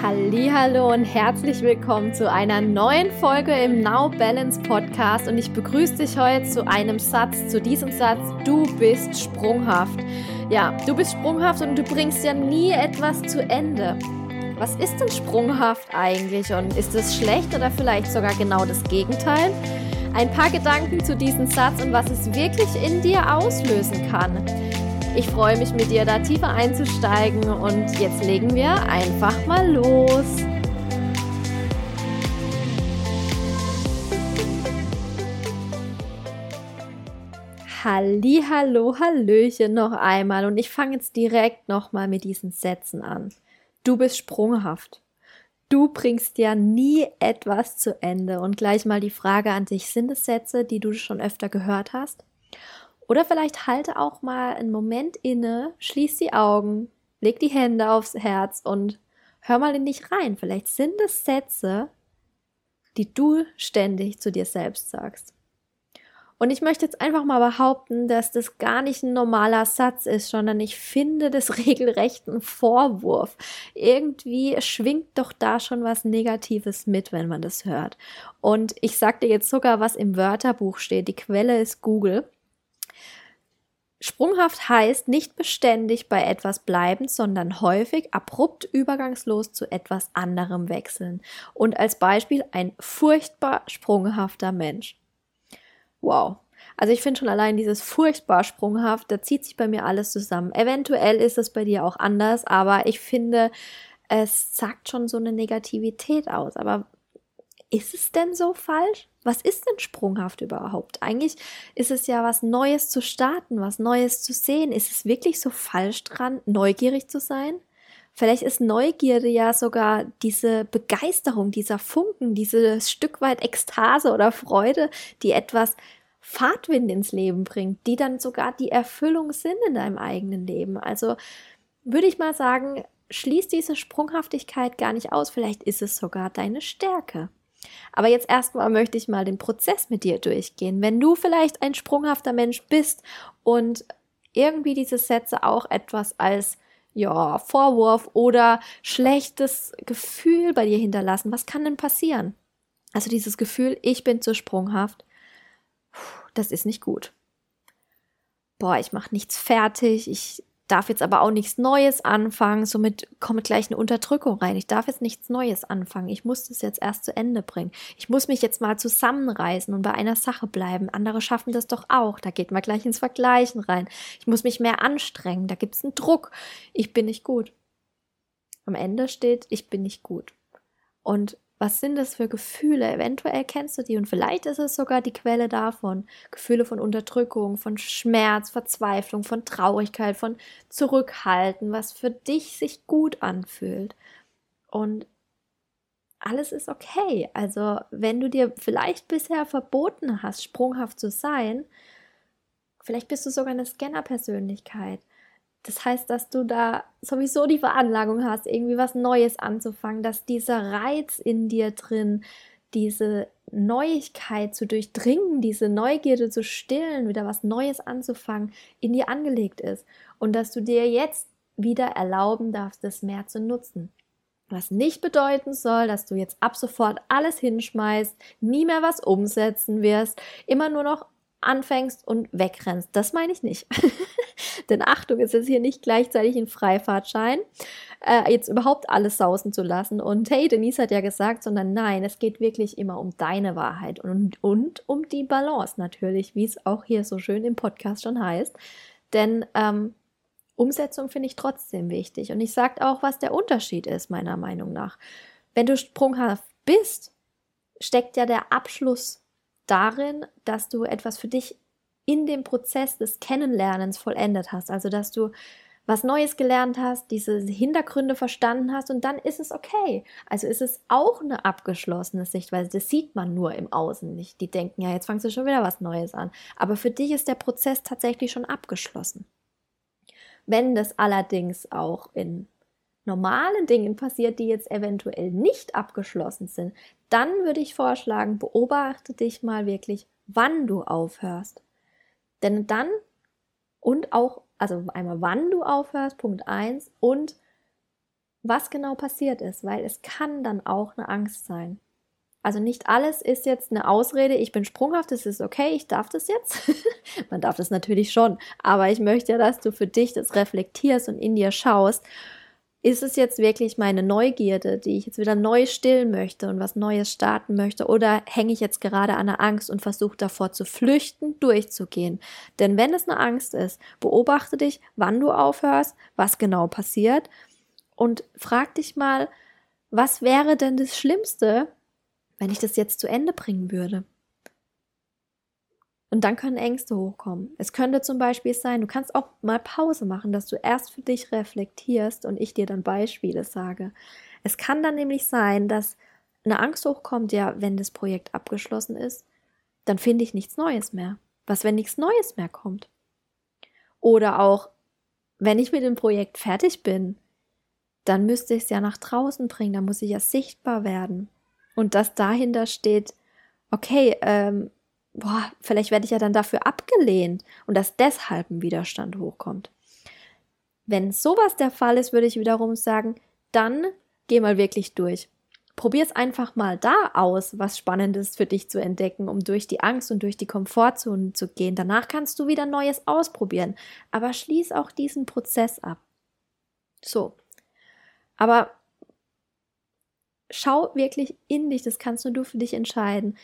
Hallo und herzlich willkommen zu einer neuen Folge im Now Balance Podcast und ich begrüße dich heute zu einem Satz, zu diesem Satz, du bist sprunghaft. Ja, du bist sprunghaft und du bringst ja nie etwas zu Ende. Was ist denn sprunghaft eigentlich und ist es schlecht oder vielleicht sogar genau das Gegenteil? Ein paar Gedanken zu diesem Satz und was es wirklich in dir auslösen kann. Ich freue mich mit dir da tiefer einzusteigen und jetzt legen wir einfach mal los. Halli, hallo, hallöchen noch einmal und ich fange jetzt direkt nochmal mit diesen Sätzen an. Du bist sprunghaft. Du bringst ja nie etwas zu Ende. Und gleich mal die Frage an dich, sind es Sätze, die du schon öfter gehört hast? Oder vielleicht halte auch mal einen Moment inne, schließ die Augen, leg die Hände aufs Herz und hör mal in dich rein. Vielleicht sind es Sätze, die du ständig zu dir selbst sagst. Und ich möchte jetzt einfach mal behaupten, dass das gar nicht ein normaler Satz ist, sondern ich finde das regelrecht ein Vorwurf. Irgendwie schwingt doch da schon was Negatives mit, wenn man das hört. Und ich sagte jetzt sogar, was im Wörterbuch steht. Die Quelle ist Google. Sprunghaft heißt nicht beständig bei etwas bleiben, sondern häufig abrupt übergangslos zu etwas anderem wechseln. Und als Beispiel ein furchtbar sprunghafter Mensch. Wow. Also ich finde schon allein dieses furchtbar sprunghaft, da zieht sich bei mir alles zusammen. Eventuell ist es bei dir auch anders, aber ich finde, es sagt schon so eine Negativität aus. Aber ist es denn so falsch? Was ist denn sprunghaft überhaupt? Eigentlich ist es ja was Neues zu starten, was Neues zu sehen. Ist es wirklich so falsch dran, neugierig zu sein? Vielleicht ist Neugierde ja sogar diese Begeisterung, dieser Funken, dieses Stück weit Ekstase oder Freude, die etwas Fahrtwind ins Leben bringt, die dann sogar die Erfüllung sind in deinem eigenen Leben. Also würde ich mal sagen, schließt diese Sprunghaftigkeit gar nicht aus. Vielleicht ist es sogar deine Stärke. Aber jetzt erstmal möchte ich mal den Prozess mit dir durchgehen. Wenn du vielleicht ein sprunghafter Mensch bist und irgendwie diese Sätze auch etwas als ja, Vorwurf oder schlechtes Gefühl bei dir hinterlassen, was kann denn passieren? Also dieses Gefühl, ich bin zu sprunghaft, das ist nicht gut. Boah, ich mache nichts fertig, ich darf jetzt aber auch nichts Neues anfangen, somit kommt gleich eine Unterdrückung rein. Ich darf jetzt nichts Neues anfangen. Ich muss das jetzt erst zu Ende bringen. Ich muss mich jetzt mal zusammenreißen und bei einer Sache bleiben. Andere schaffen das doch auch. Da geht man gleich ins Vergleichen rein. Ich muss mich mehr anstrengen. Da gibt es einen Druck. Ich bin nicht gut. Am Ende steht, ich bin nicht gut. Und was sind das für Gefühle? Eventuell kennst du die und vielleicht ist es sogar die Quelle davon. Gefühle von Unterdrückung, von Schmerz, Verzweiflung, von Traurigkeit, von Zurückhalten, was für dich sich gut anfühlt. Und alles ist okay. Also, wenn du dir vielleicht bisher verboten hast, sprunghaft zu sein, vielleicht bist du sogar eine Scanner-Persönlichkeit das heißt, dass du da sowieso die Veranlagung hast, irgendwie was Neues anzufangen, dass dieser Reiz in dir drin, diese Neuigkeit zu durchdringen, diese Neugierde zu stillen, wieder was Neues anzufangen, in dir angelegt ist. Und dass du dir jetzt wieder erlauben darfst, das mehr zu nutzen. Was nicht bedeuten soll, dass du jetzt ab sofort alles hinschmeißt, nie mehr was umsetzen wirst, immer nur noch anfängst und wegrennst. Das meine ich nicht. Denn Achtung, es ist hier nicht gleichzeitig ein Freifahrtschein, äh, jetzt überhaupt alles sausen zu lassen. Und hey, Denise hat ja gesagt, sondern nein, es geht wirklich immer um deine Wahrheit und, und um die Balance natürlich, wie es auch hier so schön im Podcast schon heißt. Denn ähm, Umsetzung finde ich trotzdem wichtig. Und ich sage auch, was der Unterschied ist, meiner Meinung nach. Wenn du sprunghaft bist, steckt ja der Abschluss darin, dass du etwas für dich in dem Prozess des Kennenlernens vollendet hast. Also, dass du was Neues gelernt hast, diese Hintergründe verstanden hast und dann ist es okay. Also ist es auch eine abgeschlossene Sichtweise. Das sieht man nur im Außen nicht. Die denken, ja, jetzt fangst du schon wieder was Neues an. Aber für dich ist der Prozess tatsächlich schon abgeschlossen. Wenn das allerdings auch in normalen Dingen passiert, die jetzt eventuell nicht abgeschlossen sind, dann würde ich vorschlagen, beobachte dich mal wirklich, wann du aufhörst. Denn dann und auch, also einmal wann du aufhörst, Punkt eins und was genau passiert ist, weil es kann dann auch eine Angst sein. Also nicht alles ist jetzt eine Ausrede, ich bin sprunghaft, es ist okay, ich darf das jetzt. Man darf das natürlich schon, aber ich möchte ja, dass du für dich das reflektierst und in dir schaust. Ist es jetzt wirklich meine Neugierde, die ich jetzt wieder neu stillen möchte und was Neues starten möchte? Oder hänge ich jetzt gerade an der Angst und versuche davor zu flüchten, durchzugehen? Denn wenn es eine Angst ist, beobachte dich, wann du aufhörst, was genau passiert und frag dich mal, was wäre denn das Schlimmste, wenn ich das jetzt zu Ende bringen würde? Und dann können Ängste hochkommen. Es könnte zum Beispiel sein, du kannst auch mal Pause machen, dass du erst für dich reflektierst und ich dir dann Beispiele sage. Es kann dann nämlich sein, dass eine Angst hochkommt, ja, wenn das Projekt abgeschlossen ist, dann finde ich nichts Neues mehr. Was, wenn nichts Neues mehr kommt? Oder auch, wenn ich mit dem Projekt fertig bin, dann müsste ich es ja nach draußen bringen, dann muss ich ja sichtbar werden. Und dass dahinter steht, okay, ähm, boah, vielleicht werde ich ja dann dafür abgelehnt und dass deshalb ein Widerstand hochkommt. Wenn sowas der Fall ist, würde ich wiederum sagen, dann geh mal wirklich durch. Probier es einfach mal da aus, was Spannendes für dich zu entdecken, um durch die Angst und durch die Komfortzone zu gehen. Danach kannst du wieder Neues ausprobieren. Aber schließ auch diesen Prozess ab. So. Aber schau wirklich in dich, das kannst nur du für dich entscheiden.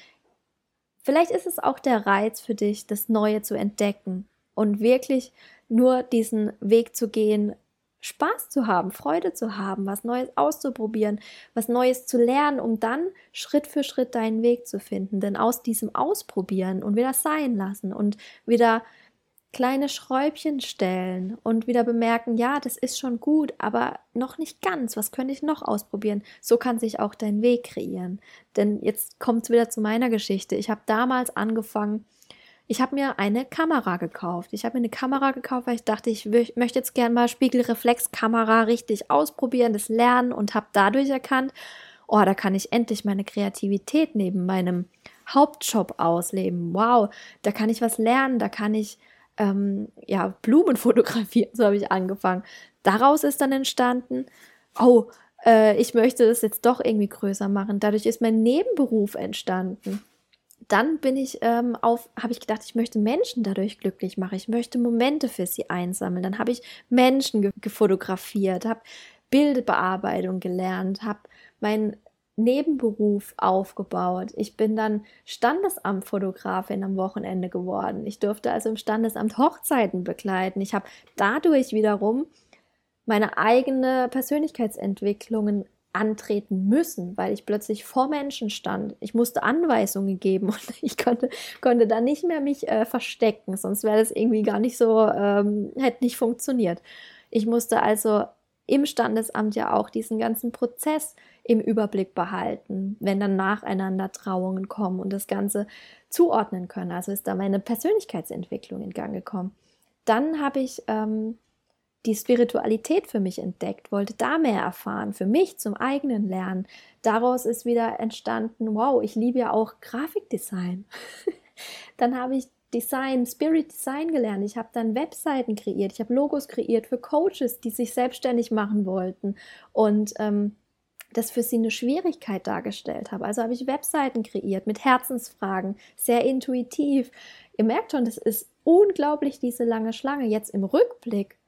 Vielleicht ist es auch der Reiz für dich, das Neue zu entdecken und wirklich nur diesen Weg zu gehen, Spaß zu haben, Freude zu haben, was Neues auszuprobieren, was Neues zu lernen, um dann Schritt für Schritt deinen Weg zu finden. Denn aus diesem Ausprobieren und wieder sein lassen und wieder kleine Schräubchen stellen und wieder bemerken, ja, das ist schon gut, aber noch nicht ganz. Was könnte ich noch ausprobieren? So kann sich auch dein Weg kreieren. Denn jetzt kommt es wieder zu meiner Geschichte. Ich habe damals angefangen, ich habe mir eine Kamera gekauft. Ich habe mir eine Kamera gekauft, weil ich dachte, ich möchte jetzt gerne mal Spiegelreflexkamera richtig ausprobieren, das lernen und habe dadurch erkannt, oh, da kann ich endlich meine Kreativität neben meinem Hauptjob ausleben. Wow, da kann ich was lernen, da kann ich ähm, ja, Blumen fotografieren, so habe ich angefangen. Daraus ist dann entstanden, oh, äh, ich möchte das jetzt doch irgendwie größer machen. Dadurch ist mein Nebenberuf entstanden. Dann bin ich ähm, auf, habe ich gedacht, ich möchte Menschen dadurch glücklich machen. Ich möchte Momente für sie einsammeln. Dann habe ich Menschen ge gefotografiert, habe Bildbearbeitung gelernt, habe mein Nebenberuf aufgebaut. Ich bin dann Standesamtfotografin am Wochenende geworden. Ich durfte also im Standesamt Hochzeiten begleiten. Ich habe dadurch wiederum meine eigene Persönlichkeitsentwicklungen antreten müssen, weil ich plötzlich vor Menschen stand. Ich musste Anweisungen geben und ich konnte, konnte da nicht mehr mich äh, verstecken, sonst wäre das irgendwie gar nicht so, ähm, hätte nicht funktioniert. Ich musste also im Standesamt ja auch diesen ganzen Prozess im Überblick behalten, wenn dann nacheinander Trauungen kommen und das Ganze zuordnen können. Also ist da meine Persönlichkeitsentwicklung in Gang gekommen. Dann habe ich ähm, die Spiritualität für mich entdeckt, wollte da mehr erfahren, für mich zum eigenen Lernen. Daraus ist wieder entstanden, wow, ich liebe ja auch Grafikdesign. dann habe ich Design, Spirit Design gelernt. Ich habe dann Webseiten kreiert. Ich habe Logos kreiert für Coaches, die sich selbstständig machen wollten und ähm, das für sie eine Schwierigkeit dargestellt habe. Also habe ich Webseiten kreiert mit Herzensfragen, sehr intuitiv. Ihr merkt schon, das ist unglaublich diese lange Schlange. Jetzt im Rückblick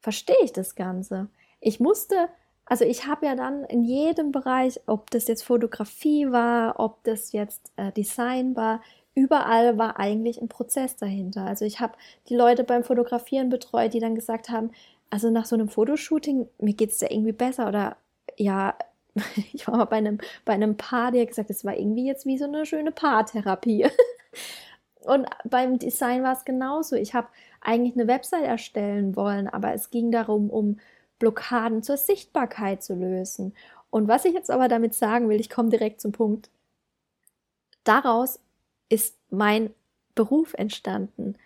verstehe ich das Ganze. Ich musste also ich habe ja dann in jedem Bereich, ob das jetzt Fotografie war, ob das jetzt äh, Design war, überall war eigentlich ein Prozess dahinter. Also ich habe die Leute beim Fotografieren betreut, die dann gesagt haben, also nach so einem Fotoshooting, mir geht es da irgendwie besser oder ja, ich war mal bei einem, bei einem Paar, der gesagt, es war irgendwie jetzt wie so eine schöne Paartherapie. Und beim Design war es genauso. Ich habe eigentlich eine Website erstellen wollen, aber es ging darum, um Blockaden zur Sichtbarkeit zu lösen. Und was ich jetzt aber damit sagen will, ich komme direkt zum Punkt. Daraus ist mein Beruf entstanden,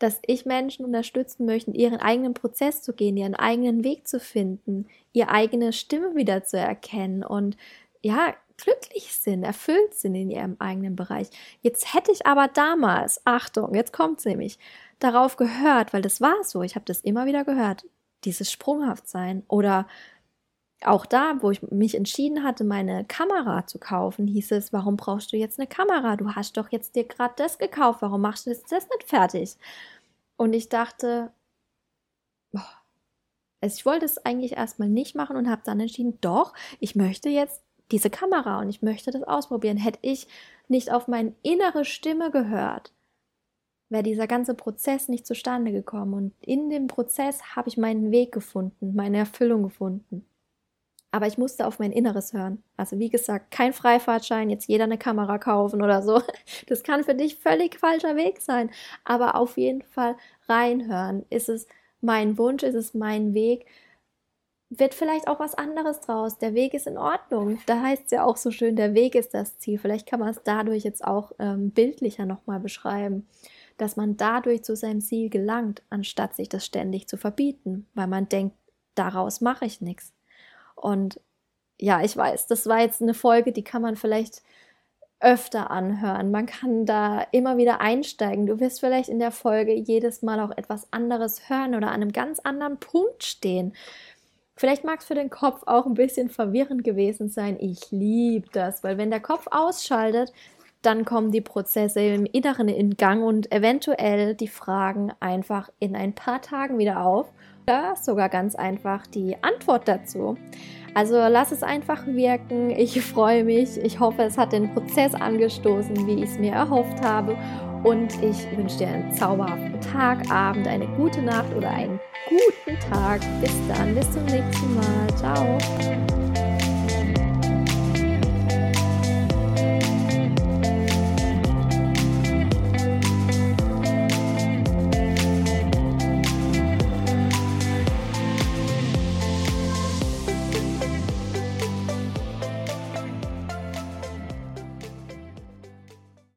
dass ich Menschen unterstützen möchte, ihren eigenen Prozess zu gehen, ihren eigenen Weg zu finden, ihre eigene Stimme wieder zu erkennen und ja, glücklich sind, erfüllt sind in ihrem eigenen Bereich. Jetzt hätte ich aber damals, Achtung, jetzt kommt es nämlich, darauf gehört, weil das war so, ich habe das immer wieder gehört, dieses Sprunghaftsein oder auch da, wo ich mich entschieden hatte, meine Kamera zu kaufen, hieß es, warum brauchst du jetzt eine Kamera? Du hast doch jetzt dir gerade das gekauft, warum machst du das, das nicht fertig? Und ich dachte, boah, also ich wollte es eigentlich erstmal nicht machen und habe dann entschieden, doch, ich möchte jetzt diese Kamera und ich möchte das ausprobieren. Hätte ich nicht auf meine innere Stimme gehört, wäre dieser ganze Prozess nicht zustande gekommen. Und in dem Prozess habe ich meinen Weg gefunden, meine Erfüllung gefunden. Aber ich musste auf mein Inneres hören. Also wie gesagt, kein Freifahrtschein, jetzt jeder eine Kamera kaufen oder so. Das kann für dich völlig falscher Weg sein. Aber auf jeden Fall reinhören. Ist es mein Wunsch, ist es mein Weg? Wird vielleicht auch was anderes draus. Der Weg ist in Ordnung. Da heißt es ja auch so schön, der Weg ist das Ziel. Vielleicht kann man es dadurch jetzt auch ähm, bildlicher nochmal beschreiben dass man dadurch zu seinem Ziel gelangt, anstatt sich das ständig zu verbieten, weil man denkt, daraus mache ich nichts. Und ja, ich weiß, das war jetzt eine Folge, die kann man vielleicht öfter anhören. Man kann da immer wieder einsteigen. Du wirst vielleicht in der Folge jedes Mal auch etwas anderes hören oder an einem ganz anderen Punkt stehen. Vielleicht mag es für den Kopf auch ein bisschen verwirrend gewesen sein. Ich liebe das, weil wenn der Kopf ausschaltet, dann kommen die Prozesse im Inneren in Gang und eventuell die Fragen einfach in ein paar Tagen wieder auf. Oder sogar ganz einfach die Antwort dazu. Also lass es einfach wirken. Ich freue mich. Ich hoffe, es hat den Prozess angestoßen, wie ich es mir erhofft habe. Und ich wünsche dir einen zauberhaften Tag, Abend, eine gute Nacht oder einen guten Tag. Bis dann, bis zum nächsten Mal. Ciao.